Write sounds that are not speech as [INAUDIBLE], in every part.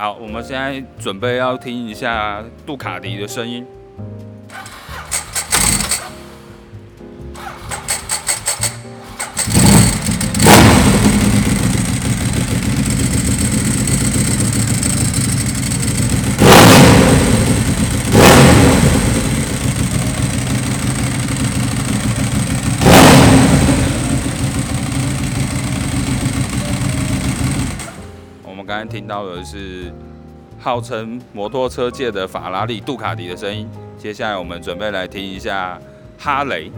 好，我们现在准备要听一下杜卡迪的声音。刚听到的是号称摩托车界的法拉利杜卡迪的声音，接下来我们准备来听一下哈雷。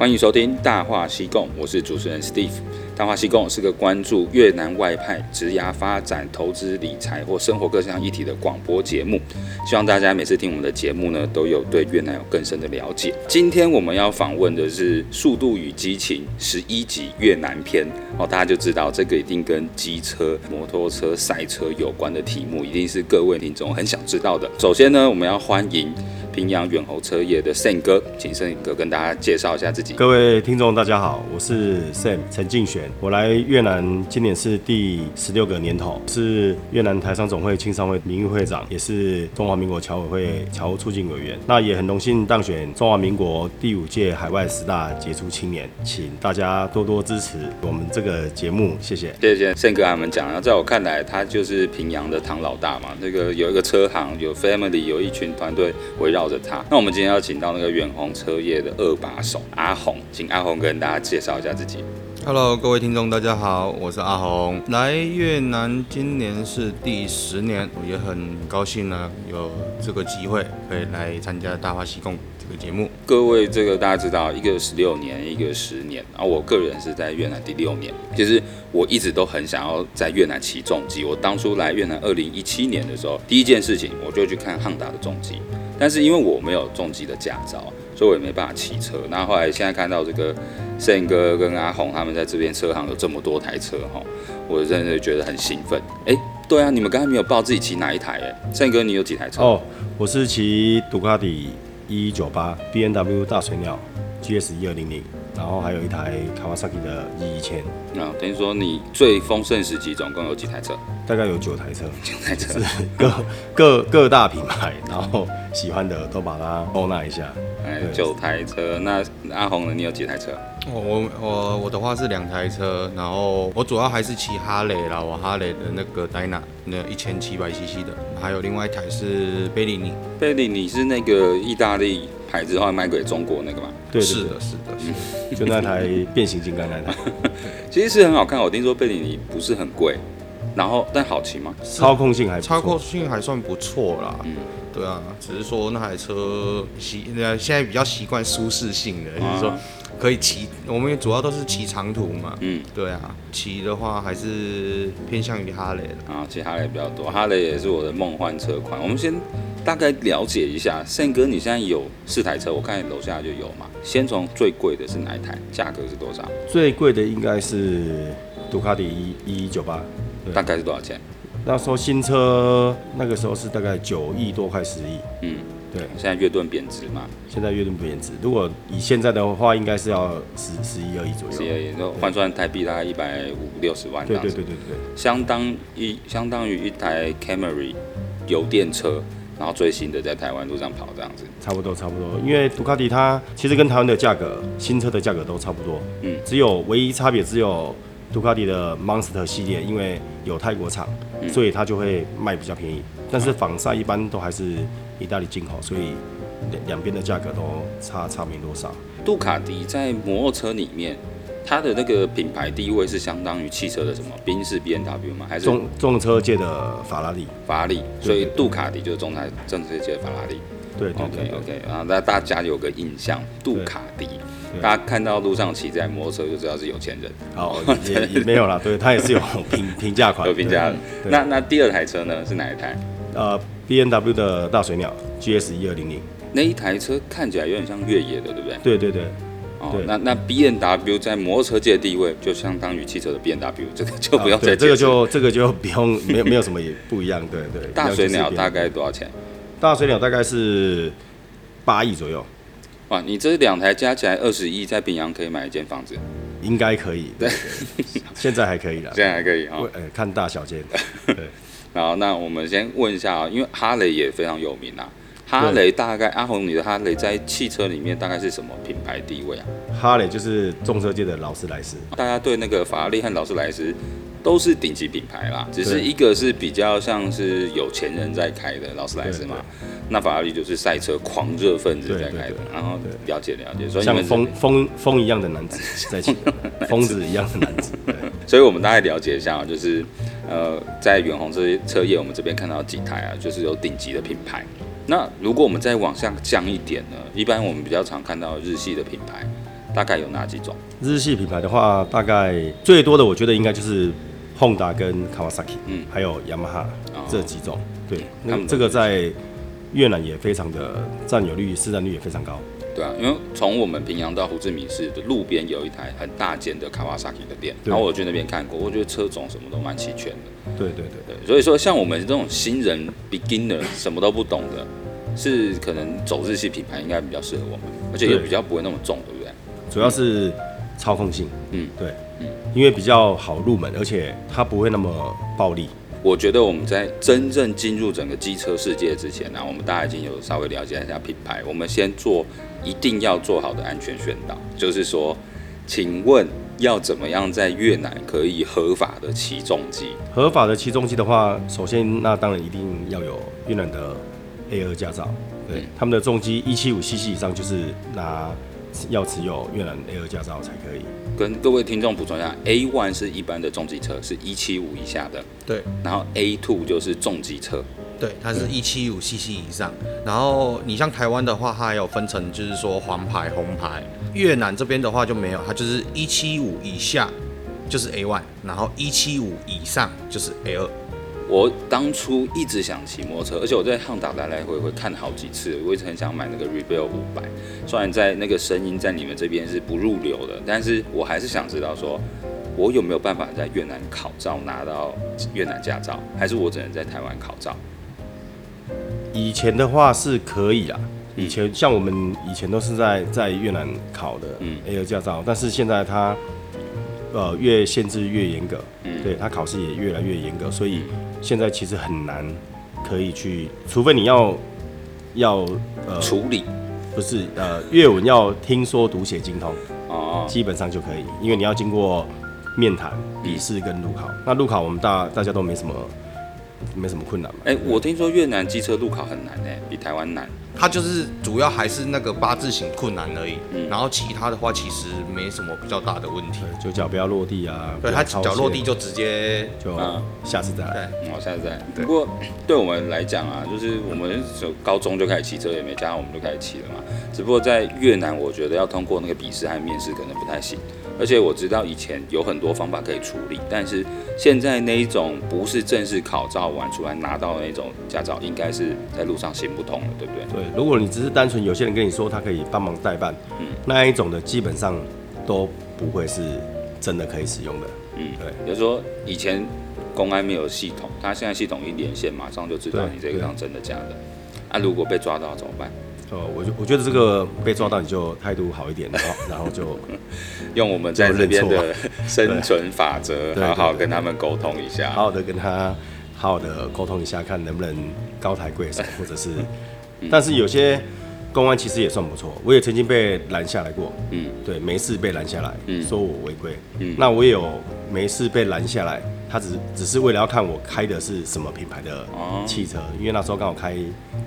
欢迎收听《大话西贡》，我是主持人 Steve。《大话西贡》是个关注越南外派、职涯发展、投资理财或生活各项议题的广播节目。希望大家每次听我们的节目呢，都有对越南有更深的了解。今天我们要访问的是《速度与激情》十一集越南篇哦，大家就知道这个一定跟机车、摩托车、赛车有关的题目，一定是各位听众很想知道的。首先呢，我们要欢迎。平阳远侯车业的 Sam 哥，请 Sam 哥跟大家介绍一下自己。各位听众，大家好，我是 Sam 陈敬玄，我来越南今年是第十六个年头，是越南台商总会青商会名誉会长，也是中华民国侨委会侨务促进委员。那也很荣幸当选中华民国第五届海外十大杰出青年，请大家多多支持我们这个节目，谢谢。谢谢 Sam 哥他们讲，那在我看来，他就是平阳的唐老大嘛，那个有一个车行，有 family，有一群团队围绕。绕着他，那我们今天要请到那个远红车业的二把手阿红，请阿红跟大家介绍一下自己。Hello，各位听众，大家好，我是阿红，来越南今年是第十年，我也很高兴呢，有这个机会可以来参加《大话西贡》这个节目。各位，这个大家知道，一个十六年，一个十年，啊，我个人是在越南第六年，其实我一直都很想要在越南骑重机。我当初来越南二零一七年的时候，第一件事情我就去看汉达的重机。但是因为我没有重机的驾照，所以我也没办法骑车。那后来现在看到这个胜哥跟阿红他们在这边车行有这么多台车哈，我真的觉得很兴奋。哎，对啊，你们刚才没有报自己骑哪一台哎胜哥你有几台车？哦，我是骑杜卡迪一一九八，B N W 大水鸟 GS 一二零零。然后还有一台 Kawasaki 的 E 一千，那等于说你最丰盛时期总共有几台车？大概有九台车，九台车，[LAUGHS] 各各各大品牌，然后喜欢的都把它收纳一下。哎，九台车，那阿红呢？你有几台车？我我我的话是两台车，然后我主要还是骑哈雷啦，我哈雷的那个 Dyna 那一千七百 CC 的，还有另外一台是贝里尼。贝里尼是那个意大利牌子，后来卖给中国那个嘛？对，是的，是的，是的，[LAUGHS] 就那台变形金刚那台，其实是很好看。我听说贝里尼不是很贵，然后但好骑吗？操控性还操控性还算不错啦。嗯，对啊，只是说那台车习呃现在比较习惯舒适性的，就是说可以骑。我们主要都是骑长途嘛。嗯，对啊，骑的话还是偏向于哈雷的啊，骑哈雷比较多。哈雷也是我的梦幻车款。我们先。大概了解一下，Sam 哥，你现在有四台车，我看你楼下就有嘛。先从最贵的是哪一台？价格是多少？最贵的应该是杜卡迪一一九八，大概是多少钱？那时候新车那个时候是大概九亿多块十亿。嗯，对。现在越盾贬值嘛？现在越盾贬值，如果以现在的话，应该是要十十一二亿左右。十一二亿，那换算台币大概一百五六十万。对对对对对。相当于相当于一台 Camry 油电车。然后最新的在台湾路上跑这样子，差不多差不多，因为杜卡迪它其实跟台湾的价格，新车的价格都差不多，嗯，只有唯一差别只有杜卡迪的 Monster 系列，因为有泰国厂，嗯、所以它就会卖比较便宜。但是仿赛一般都还是意大利进口，所以两两边的价格都差差没多少。杜卡迪在摩托车里面。它的那个品牌地位是相当于汽车的什么？宾士 B N W 吗？还是重重车界的法拉利？法拉利，所以杜卡迪就是重台重车界的法拉利。对，，OK OK 啊，那大家有个印象，杜卡迪，大家看到路上骑这台摩托车就知道是有钱人。好，[LAUGHS] 也也没有啦，对，它也是有 [LAUGHS] 平平价款，有平价的。那那第二台车呢？是哪一台？呃，B N W 的大水鸟 GS 一二零零。那一台车看起来有点像越野的，对不对？对对对。哦，那那 B N W 在摩托车界的地位就相当于汽车的 B N W，这个就不用再、啊、这个就这个就不用没有没有什么也不一样，对对。[LAUGHS] 大水鸟大概多少钱？大水鸟大概是八亿左右。哇，你这两台加起来二十亿，在平阳可以买一间房子？应该可以，对，对 [LAUGHS] 现在还可以了，现在还可以啊、哦呃，看大小间。[LAUGHS] 对，然后那我们先问一下啊，因为哈雷也非常有名啊。哈雷大概阿红，你的哈雷在汽车里面大概是什么品牌地位啊？哈雷就是重车界的劳斯莱斯。大家对那个法拉利和劳斯莱斯都是顶级品牌啦，只是一个是比较像是有钱人在开的劳斯莱斯嘛，那法拉利就是赛车狂热分子在开的。然后了解了解，所以像风风风一样的男子在骑，[LAUGHS] 疯子一样的男子。[LAUGHS] 所以我们大概了解一下，就是呃，在远红这些车业，我们这边看到几台啊，就是有顶级的品牌。那如果我们再往下降一点呢？一般我们比较常看到日系的品牌，大概有哪几种？日系品牌的话，大概最多的我觉得应该就是 Honda 跟 Kawasaki，嗯，还有 Yamaha 这几种。哦、对，那这个在越南也非常的占有率、市占率也非常高。对啊，因为从我们平阳到胡志明市的路边有一台很大间的 Kawasaki 的店，然后我去那边看过，我觉得车种什么都蛮齐全的。对对对对，所以说像我们这种新人 beginner 什么都不懂的，是可能走日系品牌应该比较适合我们，而且也比较不会那么重，对不对？主要是操控性，嗯，对，嗯，因为比较好入门，而且它不会那么暴力。我觉得我们在真正进入整个机车世界之前呢、啊，我们大家已经有稍微了解一下品牌。我们先做一定要做好的安全宣导，就是说，请问要怎么样在越南可以合法的骑重机？合法的骑重机的话，首先那当然一定要有越南的 A 二驾照，对，嗯、他们的重机一七五 CC 以上就是拿要持有越南 A 二驾照才可以。跟各位听众补充一下，A one 是一般的重机车，是一七五以下的。对。然后 A two 就是重机车。对，它是一七五 CC 以上。然后你像台湾的话，它还有分成，就是说黄牌、红牌。越南这边的话就没有，它就是一七五以下就是 A one，然后一七五以上就是 A 二。我当初一直想骑摩托车，而且我在汉达来来回回看好几次，我一直很想买那个 Rebel 五百。虽然在那个声音在你们这边是不入流的，但是我还是想知道说，我有没有办法在越南考照拿到越南驾照，还是我只能在台湾考照？以前的话是可以啦，以前像我们以前都是在在越南考的 A 二驾照，但是现在它呃越限制越严格，嗯对，它考试也越来越严格，所以。现在其实很难可以去，除非你要要呃处理，不是呃粤文要听说读写精通哦，基本上就可以，因为你要经过面谈、笔试跟路考。那路考我们大大家都没什么没什么困难嘛。哎，我听说越南机车路考很难哎，比台湾难。它就是主要还是那个八字形困难而已，嗯、然后其他的话其实没什么比较大的问题，就脚不要落地啊。对，它脚落地就直接就下次再来。对，好，下次再来。不过对我们来讲啊，就是我们从高中就开始骑车，也没加上我们就开始骑了嘛。只不过在越南，我觉得要通过那个笔试和面试可能不太行。而且我知道以前有很多方法可以处理，但是现在那一种不是正式考照完出来拿到的那种驾照，应该是在路上行不通了，对不对？对，如果你只是单纯有些人跟你说他可以帮忙代办，嗯，那一种的基本上都不会是真的可以使用的，嗯，对。比如说以前公安没有系统，他现在系统一连线，马上就知道你这个是真的假的。啊，如果被抓到怎么办？哦，我觉我觉得这个被抓到你就态度好一点，然后然后就 [LAUGHS] 用我们在这边的 [LAUGHS] 生存法则，好好跟他们沟通一下，好好的跟他好好的沟通一下，看能不能高抬贵手，或者是，但是有些公安其实也算不错，我也曾经被拦下来过，嗯，对，没事被拦下来，嗯，说我违规，嗯，那我也有没事被拦下来。他只只是为了要看我开的是什么品牌的汽车，因为那时候刚好开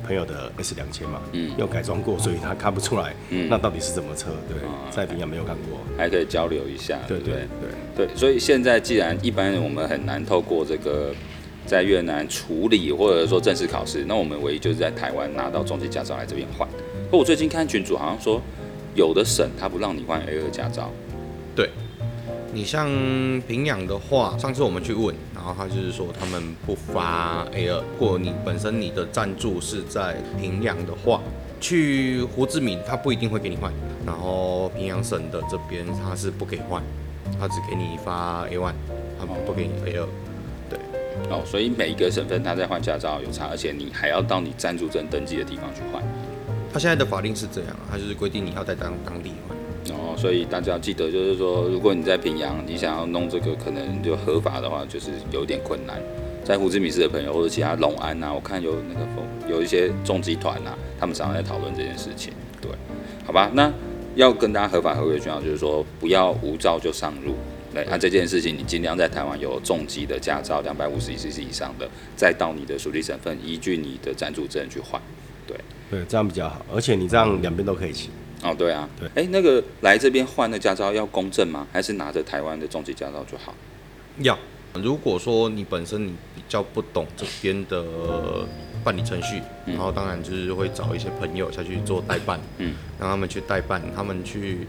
朋友的 S 两千嘛，嗯，又改装过，所以他看不出来，嗯，那到底是什么车？对，在平阳没有看过，还可以交流一下，对对对对，所以现在既然一般我们很难透过这个在越南处理或者说正式考试，那我们唯一就是在台湾拿到中级驾照来这边换。可我最近看群主好像说，有的省他不让你换 A 二驾照，对。你像平阳的话，上次我们去问，然后他就是说他们不发 A 二如果你本身你的赞助是在平阳的话，去胡志明，他不一定会给你换。然后平阳省的这边他是不给换，他只给你发 A one，他不给你 A 二。对，哦，所以每一个省份他在换驾照有差，而且你还要到你暂住证登记的地方去换。他现在的法令是这样，他就是规定你要在当当地换。哦，所以大家要记得，就是说，如果你在平阳，你想要弄这个，可能就合法的话，就是有点困难。在胡志明市的朋友或者其他龙安呐、啊，我看有那个风有一些重机团呐，他们常常在讨论这件事情。对，好吧，那要跟大家合法合规宣导，就是说不要无照就上路。对，那、啊、这件事情你尽量在台湾有重机的驾照，两百五十 cc 以上的，再到你的属地省份依据你的暂住证去换。对，对，这样比较好，而且你这样两边都可以骑。哦，对啊，对，哎，那个来这边换的驾照要公证吗？还是拿着台湾的中级驾照就好？要。如果说你本身你比较不懂这边的办理程序，嗯、然后当然就是会找一些朋友下去做代办，嗯，让他们去代办，他们去，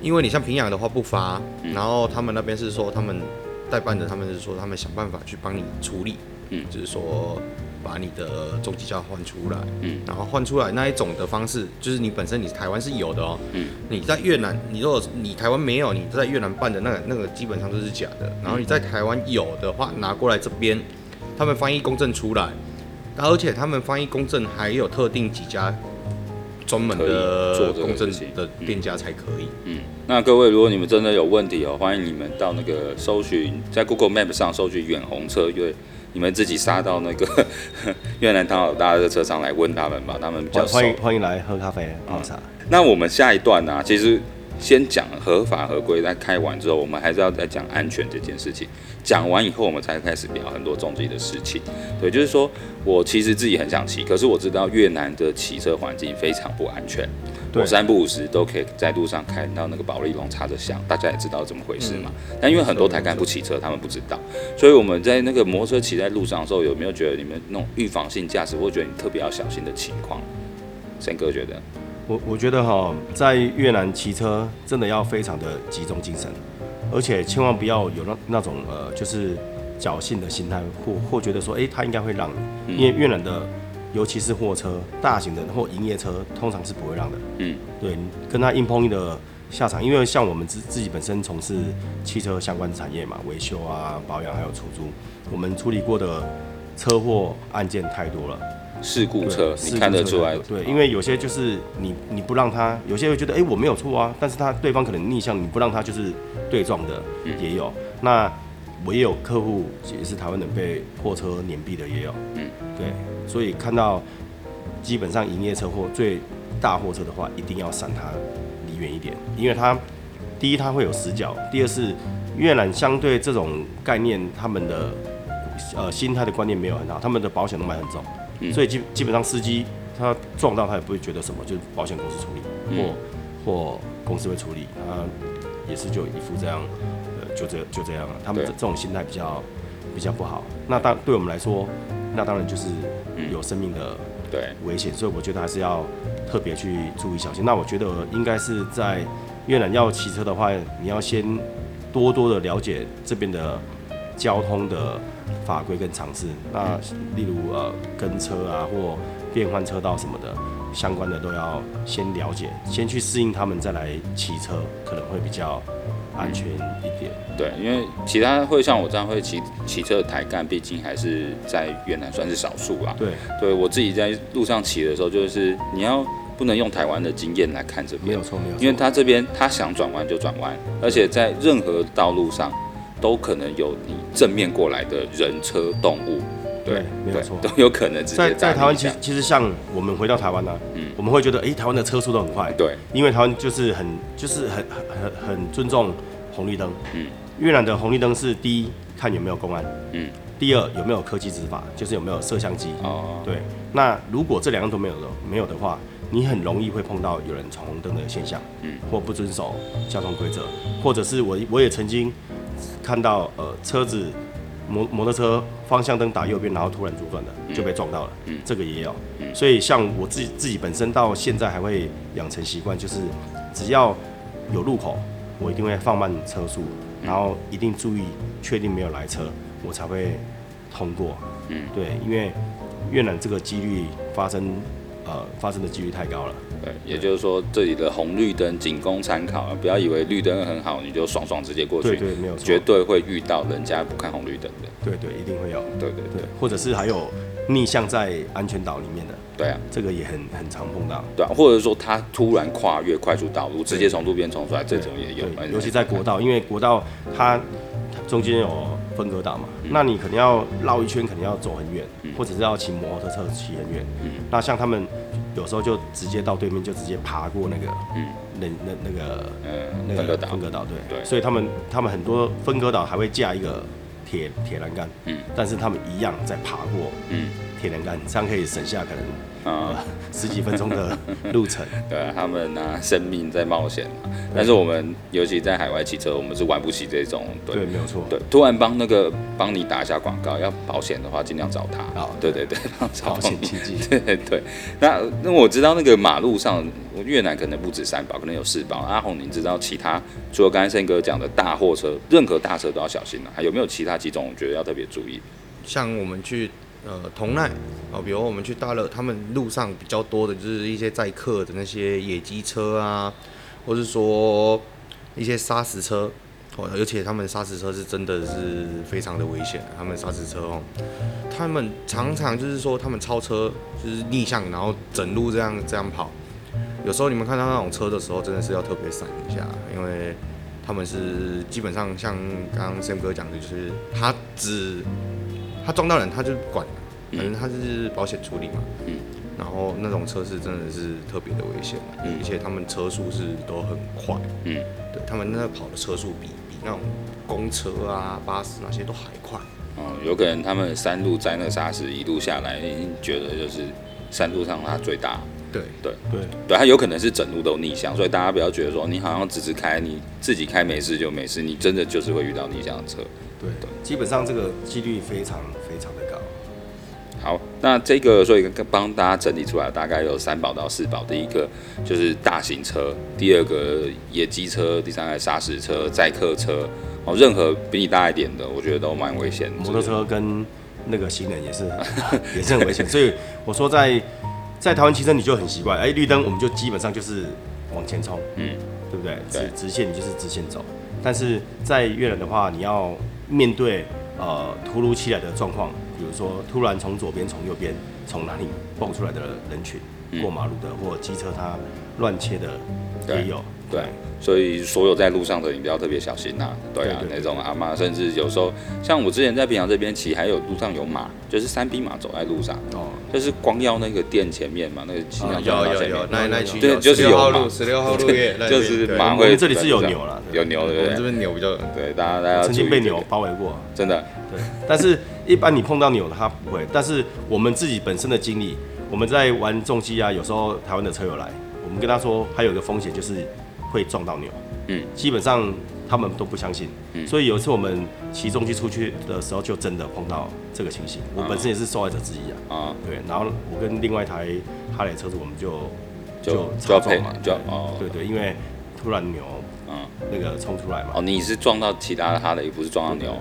因为你像平阳的话不发，嗯、然后他们那边是说他们代办的，他们是说他们想办法去帮你处理，嗯，就是说。把你的重机驾照换出来，嗯，然后换出来那一种的方式，就是你本身你台湾是有的哦，嗯，你在越南，你如果你台湾没有，你在越南办的那个那个基本上都是假的。然后你在台湾有的话，拿过来这边，他们翻译公证出来，而且他们翻译公证还有特定几家专门的做公证的店家才可以。嗯，那各位如果你们真的有问题哦，欢迎你们到那个搜寻在 Google Map 上搜寻远红车业。你们自己杀到那个 [LAUGHS] 越南唐老大的车上来问他们吧，他们比较欢迎欢迎来喝咖啡泡茶。那我们下一段呢、啊，其实先讲合法合规，在开完之后，我们还是要再讲安全这件事情。讲完以后，我们才开始聊很多重机的事情。对，就是说我其实自己很想骑，可是我知道越南的骑车环境非常不安全。我三不五时都可以在路上看到那个保利龙插着香，大家也知道怎么回事嘛。嗯、但因为很多台干不骑车，他们不知道，所以我们在那个摩托车骑在路上的时候，有没有觉得你们那种预防性驾驶，或觉得你特别要小心的情况？森哥觉得，我我觉得哈，在越南骑车真的要非常的集中精神，而且千万不要有那那种呃，就是侥幸的心态，或或觉得说，哎、欸，他应该会让你，因为越南的。尤其是货车、大型的或营业车，通常是不会让的。嗯，对，跟他硬碰硬的下场，因为像我们自自己本身从事汽车相关产业嘛，维修啊、保养还有出租，我们处理过的车祸案件太多了。事故车，你看得出来？对，因为有些就是你你不让他，有些会觉得哎、欸、我没有错啊，但是他对方可能逆向，你不让他就是对撞的也有。嗯、那我也有客户也是台湾人被货车碾毙的也有。嗯，对。所以看到基本上营业车或最大货车的话，一定要闪他离远一点，因为他第一他会有死角，第二是越南相对这种概念，他们的呃心态的观念没有很好，他们的保险都买很重，嗯、所以基基本上司机他撞到他也不会觉得什么，就是保险公司处理或、嗯、或公司会处理，他也是就一副这样，呃就这就这样了，他们这这种心态比较比较不好。那当对我们来说，那当然就是。有生命的对危险，所以我觉得还是要特别去注意小心。那我觉得应该是在越南要骑车的话，你要先多多的了解这边的交通的法规跟常识。那例如呃跟车啊或变换车道什么的相关的都要先了解，先去适应他们再来骑车，可能会比较。安全一点，对，因为其他会像我这样会骑骑车的台干，毕竟还是在越南算是少数啦。对，对我自己在路上骑的时候，就是你要不能用台湾的经验来看这边，没有错，没有错，因为他这边他想转弯就转弯，而且在任何道路上都可能有你正面过来的人车动物。对，没有错，都有可能直接在在台湾，其实其实像我们回到台湾呢，嗯，我们会觉得，哎，台湾的车速都很快，对，因为台湾就是很就是很很很很尊重红绿灯，嗯，越南的红绿灯是第一看有没有公安，嗯，第二有没有科技执法，就是有没有摄像机，哦，对，那如果这两样都没有的没有的话，你很容易会碰到有人闯红灯的现象，嗯，或不遵守交通规则，或者是我我也曾经看到呃车子。摩摩托车方向灯打右边，然后突然左转的就被撞到了，嗯，这个也有，嗯，所以像我自己自己本身到现在还会养成习惯，就是只要有路口，我一定会放慢车速，然后一定注意确定没有来车，我才会通过，嗯，对，因为越南这个几率发生呃发生的几率太高了。对，也就是说这里的红绿灯仅供参考，不要以为绿灯很好，你就爽爽直接过去。对对，没有错。绝对会遇到人家不看红绿灯的。对对，一定会有。对对对，或者是还有逆向在安全岛里面的。对啊，这个也很很常碰到。对啊，或者说他突然跨越快速道路，直接从路边冲出来，这种也有。尤其在国道，因为国道它中间有分隔岛嘛，嗯、那你肯定要绕一圈，肯定要走很远，嗯、或者是要骑摩托车骑很远。嗯、那像他们有时候就直接到对面，就直接爬过那个，嗯，那那那个，呃，那个分隔岛，对。对。所以他们他们很多分隔岛还会架一个铁铁栏杆，嗯，但是他们一样在爬过，嗯，铁栏杆，这样可以省下可能。啊，嗯、十几分钟的 [LAUGHS] 路程，对啊，他们拿生命在冒险，但是我们尤其在海外骑车，我们是玩不起这种，对，对没有错，对，突然帮那个帮你打一下广告，要保险的话，尽量找他，啊，对。对对，[LAUGHS] 保险经纪，[LAUGHS] 对对，那那我知道那个马路上，越南可能不止三宝，可能有四宝。阿红，你知道其他除了刚才胜哥讲的大货车，任何大车都要小心啊，还有没有其他几种我觉得要特别注意？像我们去。呃，同奈啊，比如我们去大乐，他们路上比较多的就是一些载客的那些野鸡车啊，或是说一些砂石车，哦，而且他们砂石车是真的是非常的危险，他们砂石车哦，他们常常就是说他们超车就是逆向，然后整路这样这样跑，有时候你们看到那种车的时候，真的是要特别闪一下，因为他们是基本上像刚刚 Sam 哥讲的，就是他只。他撞到人，他就不管了，反正他是保险处理嘛。嗯。然后那种车是真的是特别的危险，嗯，而且他们车速是都很快。嗯。对他们那跑的车速比比那种公车啊、巴士那些都还快。哦，有可能他们山路在那沙石一路下来，觉得就是山路上它最大。对对对对，它有可能是整路都逆向，所以大家不要觉得说你好像只是开你自己开没事就没事，你真的就是会遇到逆向的车。对，基本上这个几率非常非常的高。好，那这个所以帮大家整理出来，大概有三宝到四宝。第一个就是大型车，第二个野鸡车，第三个砂石车、载客车。哦，任何比你大一点的，我觉得都蛮危险。摩托车跟那个行人也是 [LAUGHS] 也是很危险，所以我说在在台湾骑车你就很习惯，哎，绿灯我们就基本上就是往前冲，嗯，对不对？直直线你就是直线走，但是在越南的话，你要。面对呃突如其来的状况，比如说突然从左边、从右边、从哪里蹦出来的人群，过马路的，或机车它乱切的也有。对，所以所有在路上的你都要特别小心呐。对啊，那种阿妈，甚至有时候像我之前在平阳这边骑，还有路上有马，就是三匹马走在路上，哦，就是光要那个店前面嘛，那个骑马有有有，那那对，就是有马，十六号路，就是马会。这里是有牛了，有牛对不对？这边牛比较对，大家大家曾经被牛包围过，真的。对，但是一般你碰到牛它不会，但是我们自己本身的经历，我们在玩重机啊，有时候台湾的车友来，我们跟他说还有一个风险就是。会撞到牛，嗯，基本上他们都不相信，嗯，所以有一次我们骑重机出去的时候，就真的碰到这个情形。我本身也是受害者之一啊，啊，对，然后我跟另外一台哈雷车主，我们就就就要配嘛，就哦，对对，因为突然牛，嗯，那个冲出来嘛，哦，你是撞到其他的哈雷，不是撞到牛，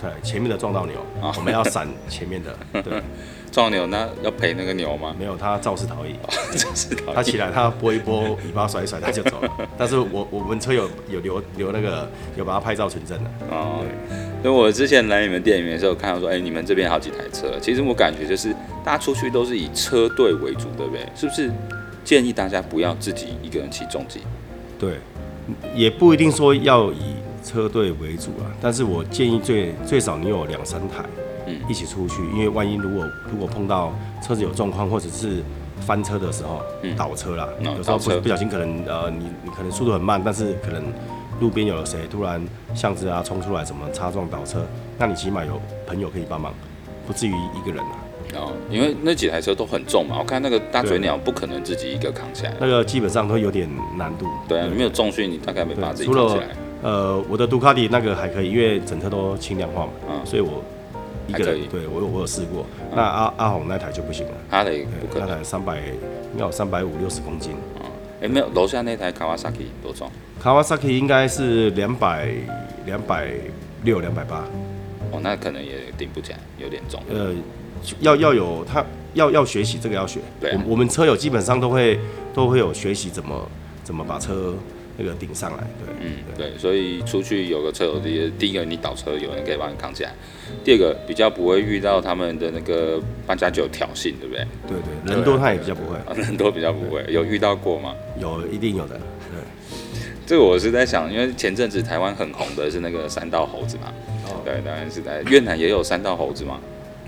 对对，前面的撞到牛，我们要闪前面的，[LAUGHS] 对。撞牛，那要赔那个牛吗？没有，他肇事逃逸。肇事逃逸。他起来，他拨一拨，尾巴甩一甩，他就走了。[LAUGHS] 但是我我们车友有留留那个有把他拍照存证的。哦。对。所以我之前来你们店里面的时候，看到说，哎、欸，你们这边好几台车。其实我感觉就是大家出去都是以车队为主，对不对？是不是？建议大家不要自己一个人骑重机。对。也不一定说要以车队为主啊，但是我建议最最少你有两三台。嗯，一起出去，因为万一如果如果碰到车子有状况，或者是翻车的时候，嗯、倒车啦，嗯、有时候不不小心可能呃，你你可能速度很慢，但是可能路边有了谁突然巷子啊冲出来，什么擦撞倒车，那你起码有朋友可以帮忙，不至于一个人啊。哦，因为那几台车都很重嘛，我看那个大嘴鸟不可能自己一个扛起来，那个基本上都有点难度。对啊，你没有重训，你大概没办法自己扛起来。呃，我的杜卡迪那个还可以，因为整车都轻量化嘛，嗯，所以我。一个人，对我有我有试过，那阿阿红那台就不行了，他的不可能，那台三百应该有三百五六十公斤，哎没有，楼下那台卡瓦萨基多重？卡瓦萨基应该是两百两百六两百八，哦那可能也顶不起来，有点重。呃，要要有他要要学习这个要学。对、啊，我我们车友基本上都会都会有学习怎么怎么把车那个顶上来。对，嗯，对，所以出去有个车友，第第一个你倒车有人可以帮你扛起来，第二个比较不会遇到他们的那个八加九挑衅，对不对？对对，人多他也比较不会，啊、[LAUGHS] 人多比较不会，有遇到过吗？有，一定有的。[LAUGHS] 这个我是在想，因为前阵子台湾很红的是那个三道猴子嘛，哦、对，当然是在越南也有三道猴子嘛。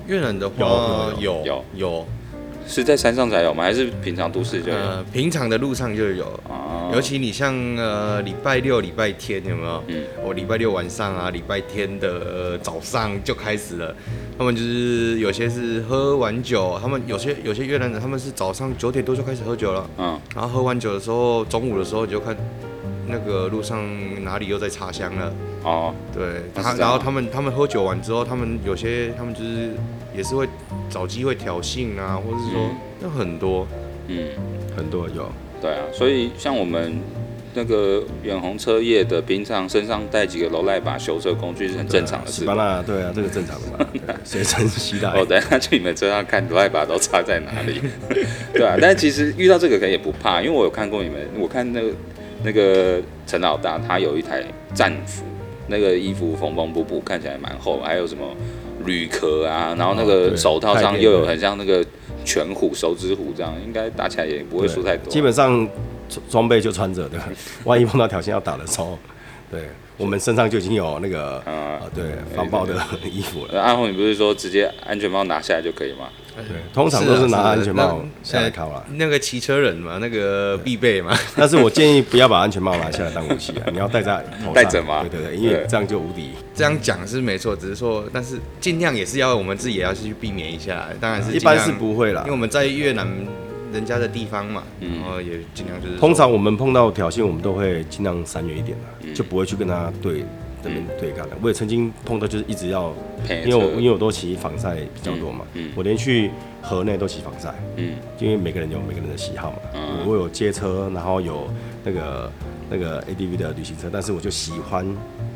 越南的话有有有，有是在山上才有吗？还是平常都市就有？呃，平常的路上就有。啊、尤其你像呃礼拜六、礼拜天有没有？嗯，我礼拜六晚上啊，礼拜天的、呃、早上就开始了。他们就是有些是喝完酒，他们有些有些越南人他们是早上九点多就开始喝酒了。嗯，然后喝完酒的时候，中午的时候你就看。那个路上哪里又在插香了？哦，对，他然后他们他们喝酒完之后，他们有些他们就是也是会找机会挑衅啊，或者是说有、嗯、很多，嗯，很多有。对啊，所以像我们那个远红车业的，平常身上带几个罗赖把修车工具是很正常的事。对啊，对啊，这个正常的嘛，随身携带。哦等下去你们车上看罗赖把都插在哪里，[LAUGHS] 对啊，但是其实遇到这个可能也不怕，因为我有看过你们，我看那个。那个陈老大他有一台战服，那个衣服缝缝补补，看起来蛮厚，还有什么铝壳啊，然后那个手套上又有很像那个拳虎、手指虎这样，应该打起来也不会输太多。基本上装备就穿着的，[LAUGHS] 万一碰到挑衅要打的时候，对。我们身上就已经有那个啊，对，防爆的衣服了。阿红，你不是说直接安全帽拿下来就可以吗？对，通常都是拿安全帽下来考了。那个骑车人嘛，那个必备嘛。但是我建议不要把安全帽拿下来当武器啊，[LAUGHS] 你要戴在头上。戴着吗？对对对，因为这样就无敌。这样讲是没错，只是说，但是尽量也是要我们自己也要去避免一下。当然是一般是不会啦，因为我们在越南。人家的地方嘛，然后也尽量就是。通常我们碰到挑衅，我们都会尽量闪远一点的，就不会去跟他对这边对干的。我也曾经碰到，就是一直要，因为我因为我都骑防晒比较多嘛，我连去河内都骑防晒，嗯，因为每个人有每个人的喜好嘛，我有街车，然后有那个那个 ADV 的旅行车，但是我就喜欢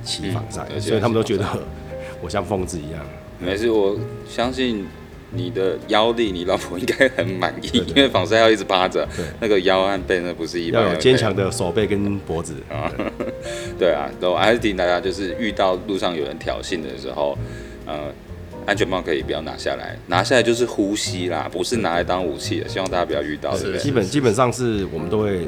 骑防晒，所以他们都觉得 [LAUGHS] 我像疯子一样。没事，我相信。你的腰力，你老婆应该很满意，因为防晒要一直趴着，那个腰和背那不是一般。要有坚强的手背跟脖子啊。[LAUGHS] 对啊，都还是提醒大家，就是遇到路上有人挑衅的时候，呃，安全帽可以不要拿下来，拿下来就是呼吸啦，不是拿来当武器的。希望大家不要遇到。是基本基本上是我们都会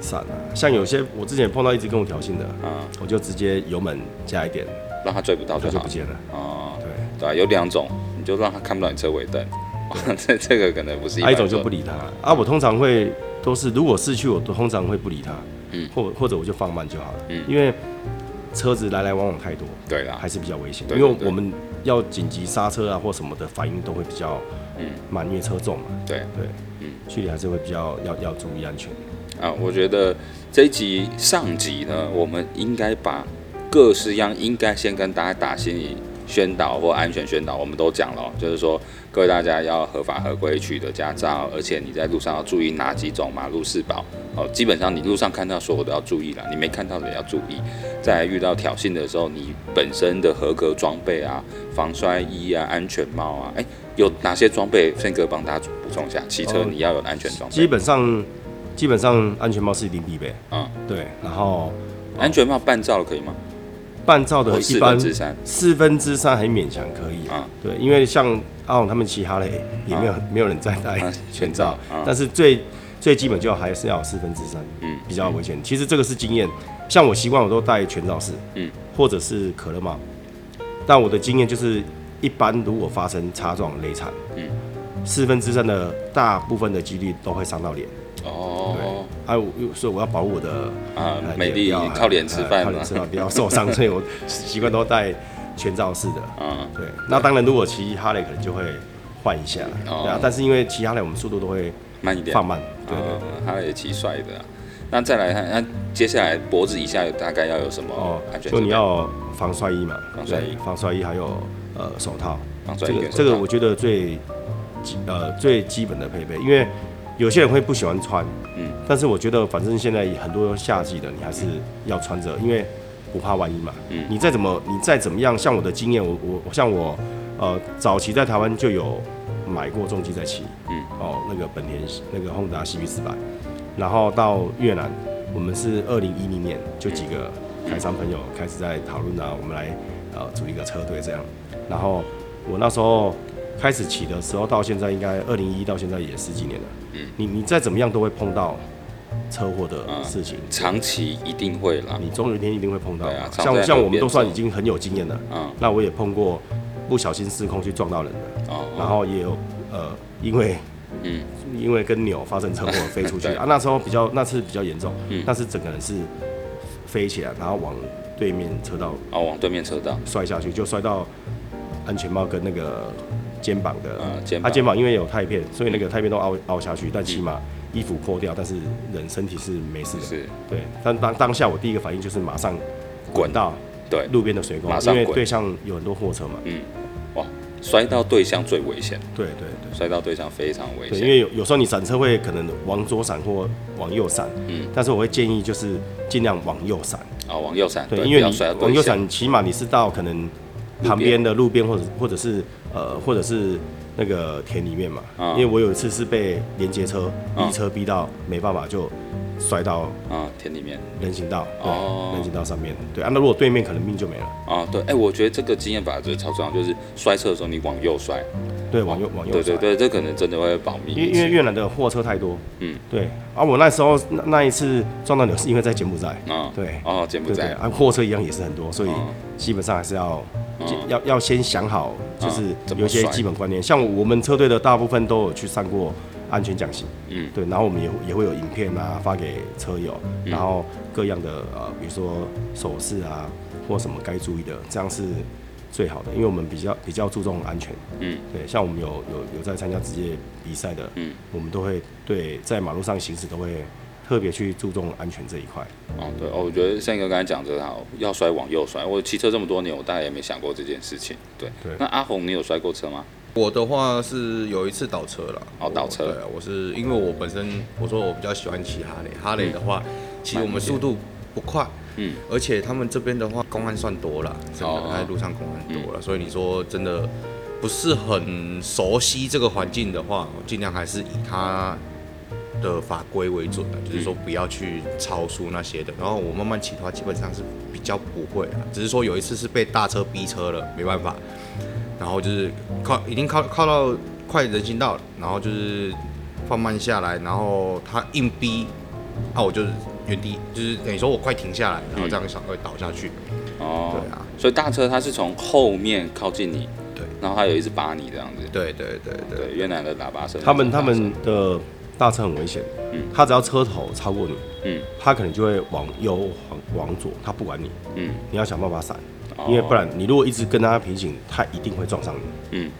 闪啊，像有些我之前碰到一直跟我挑衅的，啊，我就直接油门加一点，让他追不到就好，就不见了。哦，对对啊，有两种。就让他看不到你车尾灯，[LAUGHS] 这这个可能不是一。还有一种就不理他。啊，我通常会都是如果市区，我都通常会不理他，嗯，或或者我就放慢就好了，嗯，因为车子来来往往太多，对啦，还是比较危险，因为我们要紧急刹车啊或什么的反应都会比较嗯。慢，因为车重嘛，对。对，嗯，距离还是会比较要要注意安全。啊。我觉得这一集上集呢，我们应该把各式样应该先跟大家打心理。宣导或安全宣导，我们都讲了，就是说各位大家要合法合规取得驾照，而且你在路上要注意哪几种马路四宝哦。基本上你路上看到所有都要注意了，你没看到的也要注意。在遇到挑衅的时候，你本身的合格装备啊，防摔衣啊，安全帽啊，哎，有哪些装备？宪哥帮大家补充一下，骑车你要有安全装备。基本上，基本上安全帽是一定必备。嗯，对。然后安全帽半罩可以吗？半罩的一般四分之三还勉强可以。啊，对，因为像阿勇他们骑哈雷也没有没有人在戴全罩，但是最最基本就还是要四分之三，嗯，比较危险。其实这个是经验，像我习惯我都戴全罩式，嗯，或者是可乐帽，但我的经验就是一般如果发生擦撞雷惨，嗯，四分之三的大部分的几率都会伤到脸。哦，对，啊，所以我要保护我的啊美丽啊，靠脸吃饭，靠脸吃饭，不要受伤，[LAUGHS] 所以我习惯都戴全罩式的。嗯，对。那当然，如果骑哈雷可能就会换一下，对啊。但是因为骑哈雷，我们速度都会慢一点，放慢。对对，哈雷骑帅的。那再来看，那接下来脖子以下大概要有什么安全？就你要防摔衣嘛，防摔衣，防摔衣还有呃手套。这个这个我觉得最基呃最基本的配备，因为。有些人会不喜欢穿，嗯，但是我觉得反正现在很多夏季的，你还是要穿着，因为不怕万一嘛。嗯，你再怎么你再怎么样，像我的经验，我我像我呃早期在台湾就有买过重机在骑，嗯，哦那个本田那个 Honda CB 四百，然后到越南，我们是二零一零年就几个台商朋友开始在讨论啊，我们来呃组一个车队这样，然后我那时候开始骑的时候，到现在应该二零一到现在也十几年了，嗯，你你再怎么样都会碰到。车祸的事情，长期一定会啦。你总有一天一定会碰到。啊、像像我们都算已经很有经验了。嗯。那我也碰过不小心失控去撞到人的。哦。然后也有呃，因为嗯，因为跟鸟发生车祸飞出去 [LAUGHS] 啊，那时候比较那次比较严重。嗯。那是整个人是飞起来，然后往对面车道。哦，往对面车道摔下去，就摔到安全帽跟那个肩膀的。嗯。肩膀。他肩膀因为有钛片，所以那个钛片都凹凹下去，但起码。衣服破掉，但是人身体是没事的。是，对。但当当下我第一个反应就是马上滚到对路边的水沟，因为对向有很多货车嘛。嗯。哇，摔到对向最危险。对对对，摔到对向非常危险。因为有有时候你闪车会可能往左闪或往右闪。嗯。但是我会建议就是尽量往右闪。啊，往右闪。对，因为你往右闪，起码你是到可能旁边的路边或者或者是呃或者是。那个田里面嘛，因为我有一次是被连接车逼车逼到没办法，就摔到啊田里面。人行道，对，人行道上面，对啊，那如果对面可能命就没了。啊，对，哎，我觉得这个经验法则超重要，就是摔车的时候你往右摔，对，往右往右，对对对，这可能真的会保命，因为因为越南的货车太多，嗯，对，啊，我那时候那那一次撞到你是因为在柬埔寨，啊，对，哦，柬埔寨，啊，货车一样也是很多，所以基本上还是要。要要先想好，就是有一些基本观念。像我们车队的大部分都有去上过安全讲习，嗯，对。然后我们也也会有影片啊发给车友，然后各样的呃，比如说手势啊或什么该注意的，这样是最好的。因为我们比较比较注重安全，嗯，对。像我们有有有在参加职业比赛的，嗯，我们都会对在马路上行驶都会。特别去注重安全这一块。哦，对哦，我觉得宪哥刚才讲这个好，要摔往右摔。我骑车这么多年，我大概也没想过这件事情。对对。那阿红，你有摔过车吗？我的话是有一次倒车了。哦，倒车。对，我是因为我本身我说我比较喜欢骑哈雷，哈雷的话，其实我们速度不快，嗯，而且他们这边的话公安算多了，真的在路上公安多了，所以你说真的不是很熟悉这个环境的话，我尽量还是以他。的法规为准的，就是说不要去超速那些的。然后我慢慢骑的话，基本上是比较不会啊。只是说有一次是被大车逼车了，没办法。然后就是靠已经靠靠到快人行道了，然后就是放慢下来，然后他硬逼，那我就是原地，就是等于说我快停下来，然后这样想会倒下去。哦，对啊。所以大车它是从后面靠近你，对，然后它有一直扒你这样子。对对对对，对越南的喇叭声。他们他们的。大车很危险，嗯，他只要车头超过你，嗯，他可能就会往右、往往左，他不管你，嗯，你要想办法闪，因为不然你如果一直跟他平行，他一定会撞上你，嗯，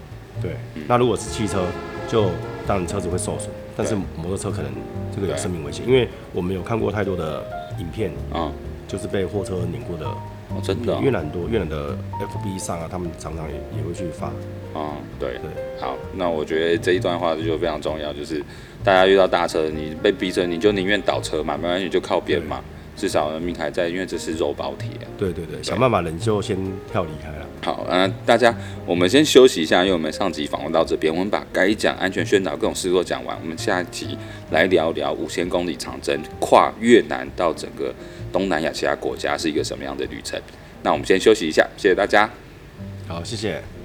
对。那如果是汽车，就当然车子会受损，但是摩托车可能这个有生命危险，因为我们有看过太多的影片啊，就是被货车碾过的，哦，真的，越南多，越南的 FB 上啊，他们常常也也会去发。啊、嗯，对。对，好，那我觉得这一段话就非常重要，就是大家遇到大车，你被逼车，你就宁愿倒车嘛，没关系，就靠边嘛，对至少命还在，因为这是肉包铁。对对对，对想办法人就先跳离开了。好，嗯、呃，大家我们先休息一下，因为我们上集访问到这边，我们把该讲安全宣导各种事都讲完，我们下一集来聊聊五千公里长征跨越南到整个东南亚其他国家是一个什么样的旅程。那我们先休息一下，谢谢大家。好，谢谢。